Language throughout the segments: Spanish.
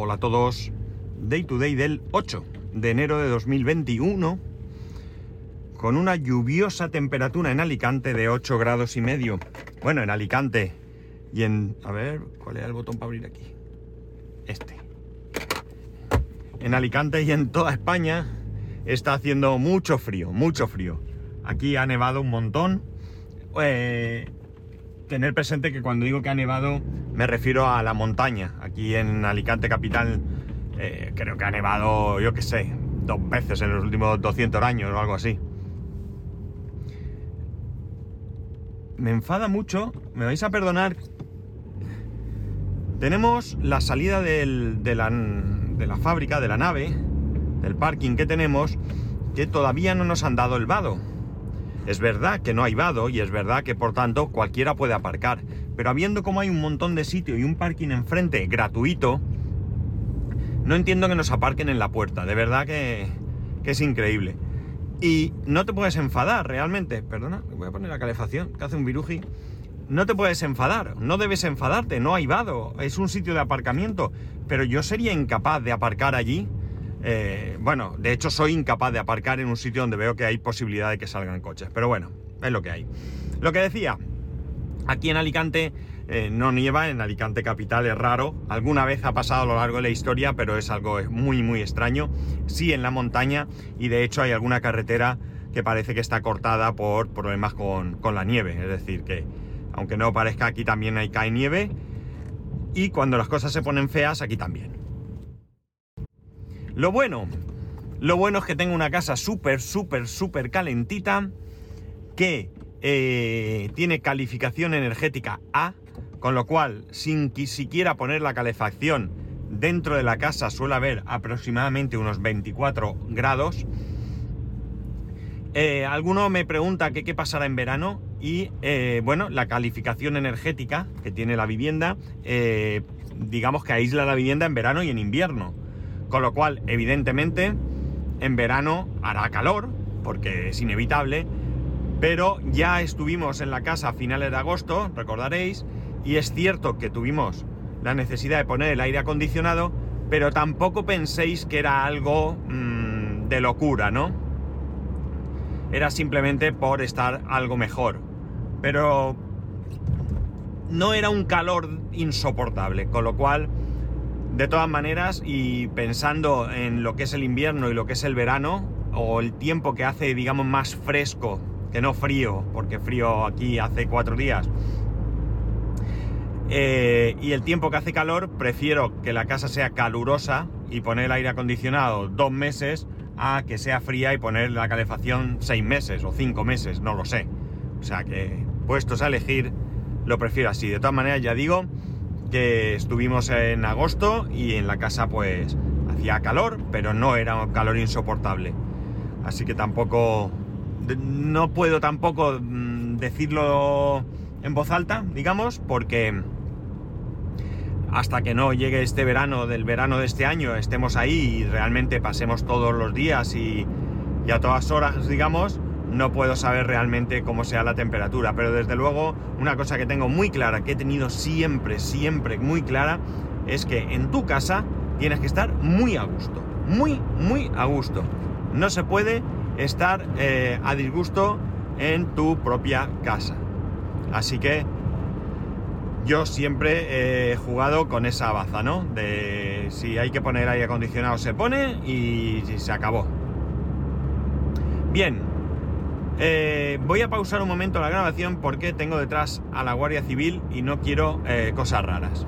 Hola a todos. Day to day del 8 de enero de 2021 con una lluviosa temperatura en Alicante de 8 grados y medio. Bueno, en Alicante y en... A ver, ¿cuál era el botón para abrir aquí? Este. En Alicante y en toda España está haciendo mucho frío, mucho frío. Aquí ha nevado un montón. Eh, tener presente que cuando digo que ha nevado me refiero a la montaña. Aquí en Alicante capital eh, creo que ha nevado, yo qué sé, dos veces en los últimos 200 años o algo así. Me enfada mucho, me vais a perdonar. Tenemos la salida de, la, de la fábrica, de la nave, del parking que tenemos, que todavía no nos han dado el vado. Es verdad que no hay vado y es verdad que por tanto cualquiera puede aparcar, pero habiendo como hay un montón de sitio y un parking enfrente gratuito, no entiendo que nos aparquen en la puerta, de verdad que, es increíble. Y no te puedes enfadar realmente, perdona, voy a poner la calefacción, que hace un viruji. No te puedes enfadar, no debes enfadarte, no hay vado, es un sitio de aparcamiento, pero yo sería incapaz de aparcar allí eh, bueno, de hecho soy incapaz de aparcar en un sitio donde veo que hay posibilidad de que salgan coches. Pero bueno, es lo que hay. Lo que decía, aquí en Alicante eh, no nieva, en Alicante capital es raro. Alguna vez ha pasado a lo largo de la historia, pero es algo muy, muy extraño. Sí en la montaña y de hecho hay alguna carretera que parece que está cortada por problemas con, con la nieve. Es decir, que aunque no parezca, aquí también hay cae nieve. Y cuando las cosas se ponen feas, aquí también. Lo bueno, lo bueno es que tengo una casa súper, súper, súper calentita que eh, tiene calificación energética A, con lo cual, sin siquiera poner la calefacción dentro de la casa suele haber aproximadamente unos 24 grados. Eh, alguno me pregunta qué pasará en verano y eh, bueno, la calificación energética que tiene la vivienda, digamos que aísla la vivienda en verano y en invierno. Con lo cual, evidentemente, en verano hará calor, porque es inevitable, pero ya estuvimos en la casa a finales de agosto, recordaréis, y es cierto que tuvimos la necesidad de poner el aire acondicionado, pero tampoco penséis que era algo mmm, de locura, ¿no? Era simplemente por estar algo mejor. Pero no era un calor insoportable, con lo cual de todas maneras, y pensando en lo que es el invierno y lo que es el verano, o el tiempo que hace, digamos, más fresco, que no frío, porque frío aquí hace cuatro días, eh, y el tiempo que hace calor, prefiero que la casa sea calurosa y poner el aire acondicionado dos meses a que sea fría y poner la calefacción seis meses o cinco meses, no lo sé. O sea que, puestos a elegir, lo prefiero así. De todas maneras, ya digo, que estuvimos en agosto y en la casa pues hacía calor, pero no era un calor insoportable. Así que tampoco, no puedo tampoco mm, decirlo en voz alta, digamos, porque hasta que no llegue este verano del verano de este año, estemos ahí y realmente pasemos todos los días y, y a todas horas, digamos, no puedo saber realmente cómo sea la temperatura, pero desde luego una cosa que tengo muy clara, que he tenido siempre, siempre muy clara, es que en tu casa tienes que estar muy a gusto, muy, muy a gusto. No se puede estar eh, a disgusto en tu propia casa. Así que yo siempre he jugado con esa baza, ¿no? De si hay que poner aire acondicionado se pone y se acabó. Bien, eh, voy a pausar un momento la grabación porque tengo detrás a la Guardia Civil y no quiero eh, cosas raras.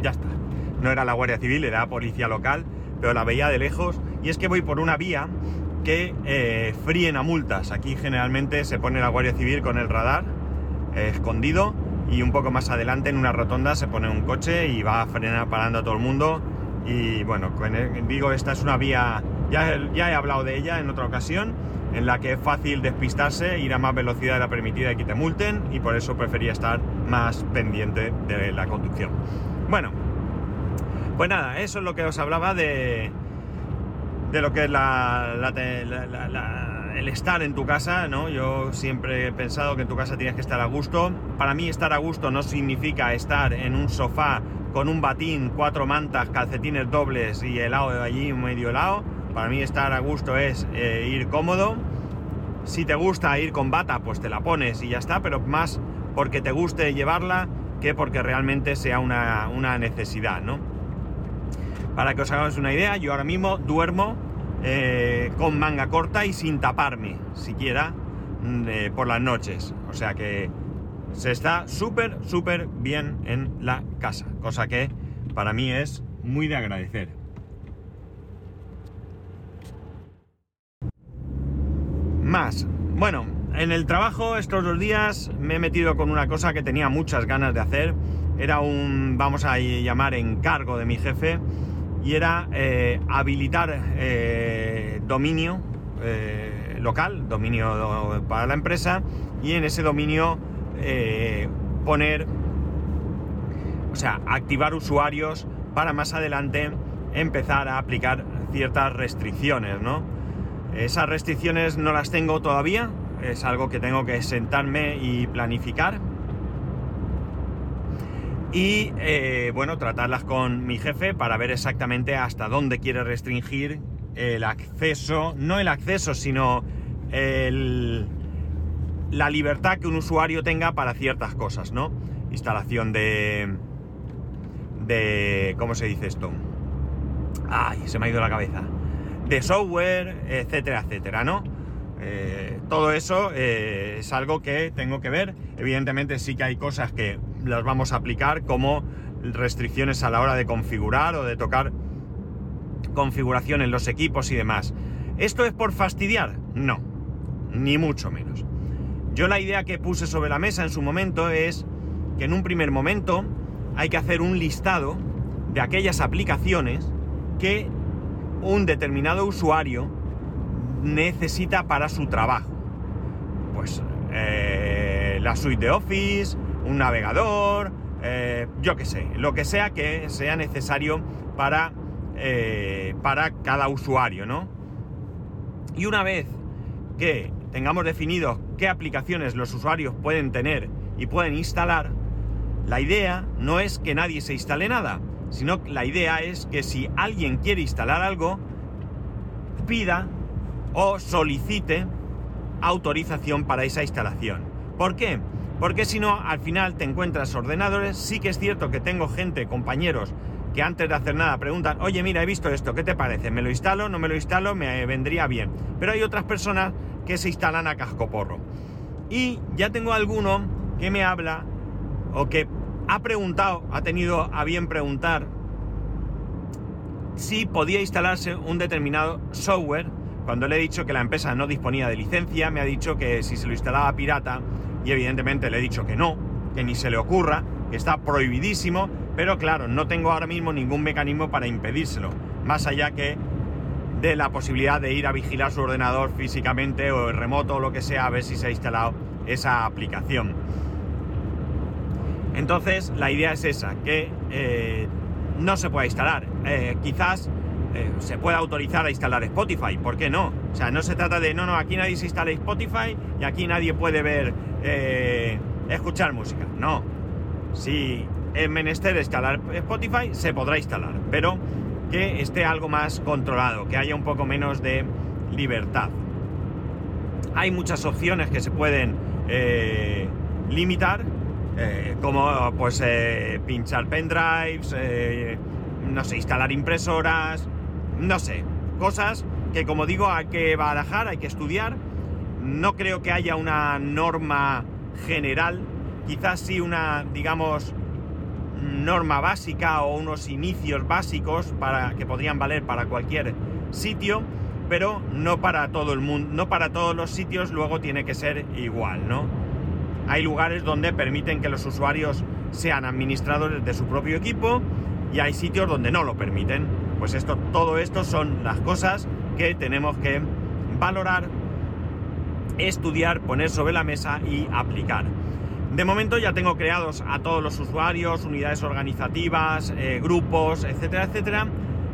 Ya está. No era la Guardia Civil, era policía local, pero la veía de lejos. Y es que voy por una vía que eh, fríen a multas. Aquí generalmente se pone la Guardia Civil con el radar escondido y un poco más adelante en una rotonda se pone un coche y va a frenar parando a todo el mundo. Y bueno, digo, esta es una vía ya, he hablado de ella en otra ocasión, en la que es fácil despistarse, ir a más velocidad de la permitida y que te multen, y por eso prefería estar más pendiente de la conducción. Bueno, pues nada, eso es lo que os hablaba de, de lo que es el estar en tu casa, ¿no? Yo siempre he pensado que en tu casa tienes que estar a gusto. Para mí estar a gusto no significa estar en un sofá con un batín, cuatro mantas, calcetines dobles y helado de allí, medio helado. Para mí estar a gusto es eh, ir cómodo. Si te gusta ir con bata, pues te la pones y ya está, pero más porque te guste llevarla que porque realmente sea una, necesidad, ¿no? Para que os hagáis una idea, yo ahora mismo duermo eh, con manga corta y sin taparme, siquiera mm, eh, por las noches. O sea que se está súper, súper bien en la casa, cosa que para mí es muy de agradecer. Bueno, en el trabajo estos dos días me he metido con una cosa que tenía muchas ganas de hacer. Era un, vamos a llamar, encargo de mi jefe y era eh, habilitar eh, dominio eh, local, dominio para la empresa y en ese dominio poner, o sea, activar usuarios para más adelante empezar a aplicar ciertas restricciones, ¿no? Esas restricciones no las tengo todavía, es algo que tengo que sentarme y planificar. Y eh, bueno, tratarlas con mi jefe para ver exactamente hasta dónde quiere restringir el acceso, no el acceso, sino la libertad que un usuario tenga para ciertas cosas, ¿no? Instalación de... de ¿Cómo se dice esto? Ay, se me ha ido la cabeza. De software, etcétera, etcétera, ¿no? Eh, todo eso eh, es algo que tengo que ver. Evidentemente sí que hay cosas que las vamos a aplicar como restricciones a la hora de configurar o de tocar configuración en los equipos y demás. ¿Esto es por fastidiar? No, ni mucho menos. Yo la idea que puse sobre la mesa en su momento es que en un primer momento hay que hacer un listado de aquellas aplicaciones que un determinado usuario necesita para su trabajo. Pues eh, la suite de Office, un navegador, eh, yo qué sé, lo que sea que sea necesario para, eh, para cada usuario, ¿no? Y una vez que tengamos definido qué aplicaciones los usuarios pueden tener y pueden instalar, la idea no es que nadie se instale nada, sino la idea es que si alguien quiere instalar algo, pida o solicite autorización para esa instalación. ¿Por qué? Porque si no, al final te encuentras ordenadores. Sí que es cierto que tengo gente, compañeros, que antes de hacer nada preguntan, oye, mira, he visto esto, ¿qué te parece? ¿Me lo instalo? ¿No me lo instalo? Me vendría bien. Pero hay otras personas que se instalan a cascoporro. Y ya tengo alguno que me habla o que ha preguntado, ha tenido a bien preguntar si podía instalarse un determinado software cuando le he dicho que la empresa no disponía de licencia, me ha dicho que si se lo instalaba pirata, y evidentemente le he dicho que no, que ni se le ocurra, que está prohibidísimo, pero claro, no tengo ahora mismo ningún mecanismo para impedírselo, más allá que de la posibilidad de ir a vigilar su ordenador físicamente o remoto o lo que sea, a ver si se ha instalado esa aplicación. Entonces, la idea es esa, que eh, no se pueda instalar. Eh, quizás eh, se puede autorizar a instalar Spotify, ¿por qué no? O sea, no se trata de, no, no, aquí nadie se instala Spotify y aquí nadie puede ver, escuchar música. No. Si es menester instalar Spotify, se podrá instalar, pero que esté algo más controlado, que haya un poco menos de libertad. Hay muchas opciones que se pueden eh, como pues pinchar pendrives, no sé, instalar impresoras, no sé, cosas que como digo hay que barajar, hay que estudiar. No creo que haya una norma general, quizás sí una, digamos, norma básica o unos inicios básicos para que podrían valer para cualquier sitio, pero no para todo el mundo, no para todos los sitios luego tiene que ser igual, ¿no? Hay lugares donde permiten que los usuarios sean administradores de su propio equipo y hay sitios donde no lo permiten. Pues esto, todo esto son las cosas que tenemos que valorar, estudiar, poner sobre la mesa y aplicar. De momento ya tengo creados a todos los usuarios, unidades organizativas, eh, grupos, etcétera, etcétera,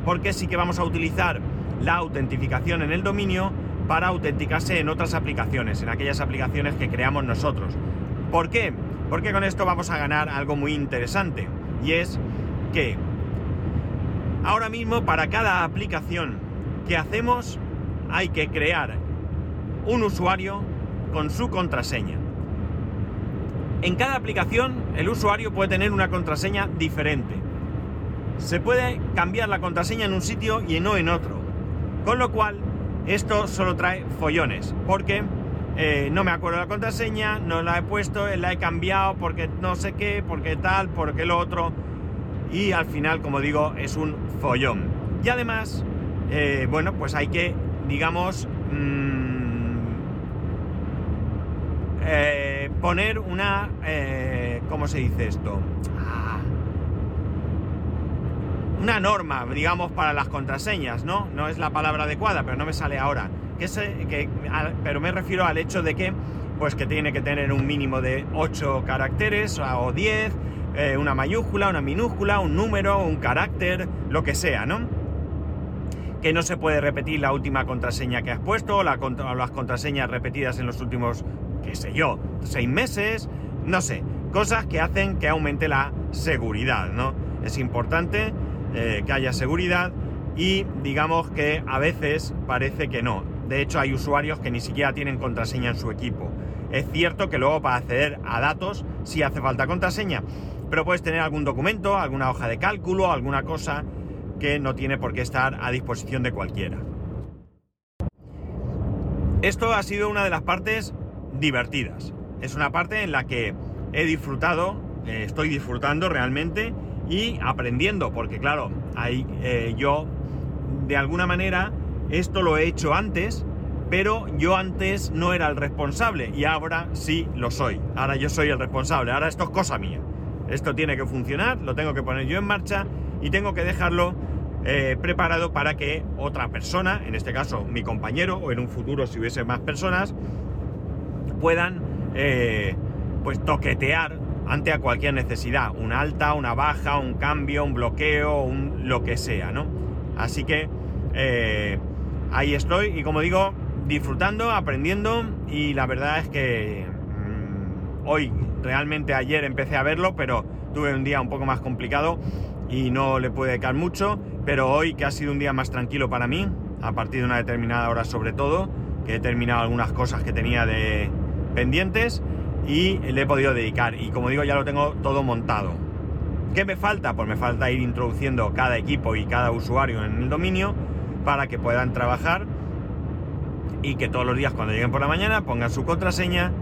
porque sí que vamos a utilizar la autentificación en el dominio para autenticarse en otras aplicaciones, en aquellas aplicaciones que creamos nosotros. ¿Por qué? Porque con esto vamos a ganar algo muy interesante y es que ahora mismo para cada aplicación que hacemos hay que crear un usuario con su contraseña. En cada aplicación el usuario puede tener una contraseña diferente. Se puede cambiar la contraseña en un sitio y no en otro. Con lo cual, esto solo trae follones, porque eh, no me acuerdo la contraseña, no la he puesto, la he cambiado porque no sé qué, porque tal, porque lo otro. Y al final, como digo, es un follón. Y además, eh, bueno, pues hay que, digamos, mm, eh, poner una... ¿Cómo se dice esto? Ah. Una norma, digamos, para las contraseñas, ¿no? No es la palabra adecuada, pero no me sale ahora que, pero me refiero al hecho de que, pues que tiene que tener un mínimo de 8 caracteres o 10, eh, una mayúscula, una minúscula, un número, un carácter, lo que sea, ¿no? Que no se puede repetir la última contraseña que has puesto o, las contraseñas repetidas en los últimos, qué sé yo, seis meses, no sé, cosas que hacen que aumente la seguridad, ¿no? Es importante eh, que haya seguridad y digamos que a veces parece que no. De hecho, hay usuarios que ni siquiera tienen contraseña en su equipo. Es cierto que luego para acceder a datos sí hace falta contraseña, pero puedes tener algún documento, alguna hoja de cálculo, alguna cosa que no tiene por qué estar a disposición de cualquiera. Esto ha sido una de las partes divertidas. Es una parte en la que he disfrutado, eh, estoy disfrutando realmente y aprendiendo, porque claro, ahí eh, yo de alguna manera esto lo he hecho antes, pero yo antes no era el responsable y ahora sí lo soy. Ahora yo soy el responsable, ahora esto es cosa mía. Esto tiene que funcionar, lo tengo que poner yo en marcha y tengo que dejarlo eh, preparado para que otra persona, en este caso mi compañero o en un futuro si hubiese más personas, puedan eh, pues toquetear ante a cualquier necesidad, una alta, una baja, un cambio, un bloqueo, un lo que sea, ¿no? Así que eh, ahí estoy y como digo, disfrutando, aprendiendo y la verdad es que mm, hoy, realmente ayer empecé a verlo, pero tuve un día un poco más complicado y no le pude dedicar mucho, pero hoy que ha sido un día más tranquilo para mí, a partir de una determinada hora sobre todo, que he terminado algunas cosas que tenía de pendientes y le he podido dedicar y como digo ya lo tengo todo montado. ¿Qué me falta? Pues me falta ir introduciendo cada equipo y cada usuario en el dominio para que puedan trabajar y que todos los días cuando lleguen por la mañana pongan su contraseña,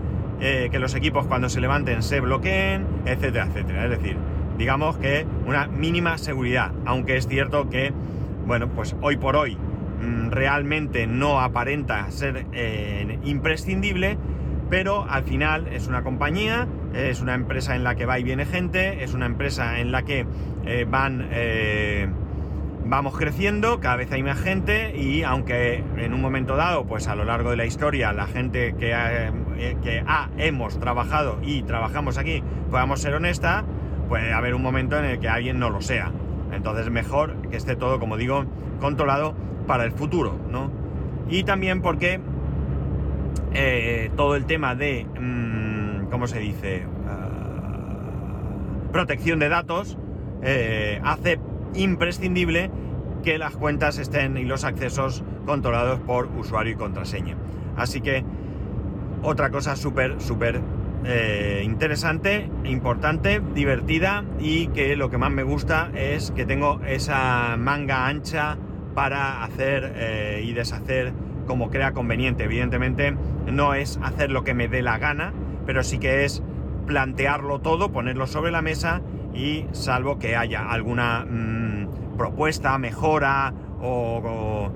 eh, que los equipos cuando se levanten se bloqueen, etcétera, etcétera. Es decir, digamos que una mínima seguridad, aunque es cierto que, bueno, pues hoy por hoy mm, realmente no aparenta ser eh, imprescindible, pero al final es una compañía, es una empresa en la que va y viene gente, es una empresa en la que eh, van vamos creciendo, cada vez hay más gente y aunque en un momento dado, pues a lo largo de la historia, la gente que, eh, que hemos trabajado y trabajamos aquí podamos ser honesta, puede haber un momento en el que alguien no lo sea. Entonces mejor que esté todo, como digo, controlado para el futuro, ¿no? Y también porque eh, todo el tema de, mm, ¿cómo se dice? Ah, protección de datos eh, hace imprescindible que las cuentas estén y los accesos controlados por usuario y contraseña. Así que otra cosa súper, súper eh, interesante, importante, divertida y que lo que más me gusta es que tengo esa manga ancha para hacer y deshacer como crea conveniente. Evidentemente no es hacer lo que me dé la gana, pero sí que es plantearlo todo, ponerlo sobre la mesa y salvo que haya alguna mm, propuesta, mejora o,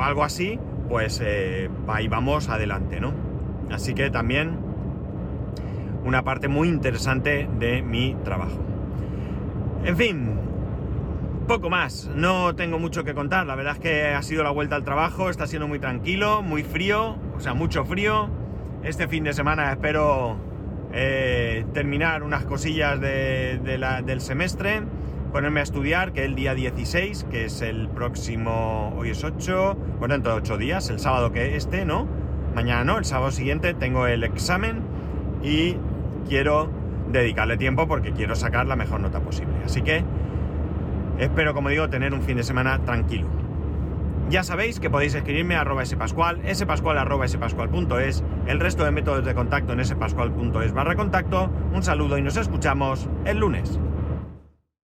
algo así, pues eh, ahí vamos adelante, ¿no? Así que también una parte muy interesante de mi trabajo. En fin, poco más, no tengo mucho que contar, la verdad es que ha sido la vuelta al trabajo, está siendo muy tranquilo, muy frío, o sea, mucho frío. Este fin de semana espero eh, terminar unas cosillas del semestre, ponerme a estudiar, que el día 16, que es el próximo, hoy es 8, bueno, dentro de 8 días, el sábado que este, ¿no? Mañana no, el sábado siguiente tengo el examen y quiero dedicarle tiempo porque quiero sacar la mejor nota posible. Así que Espero, como digo, tener un fin de semana tranquilo. Ya sabéis que podéis escribirme a arroba spascual, spascual arroba spascual.es, el resto de métodos de contacto en spascual.es barra contacto. Un saludo y nos escuchamos el lunes.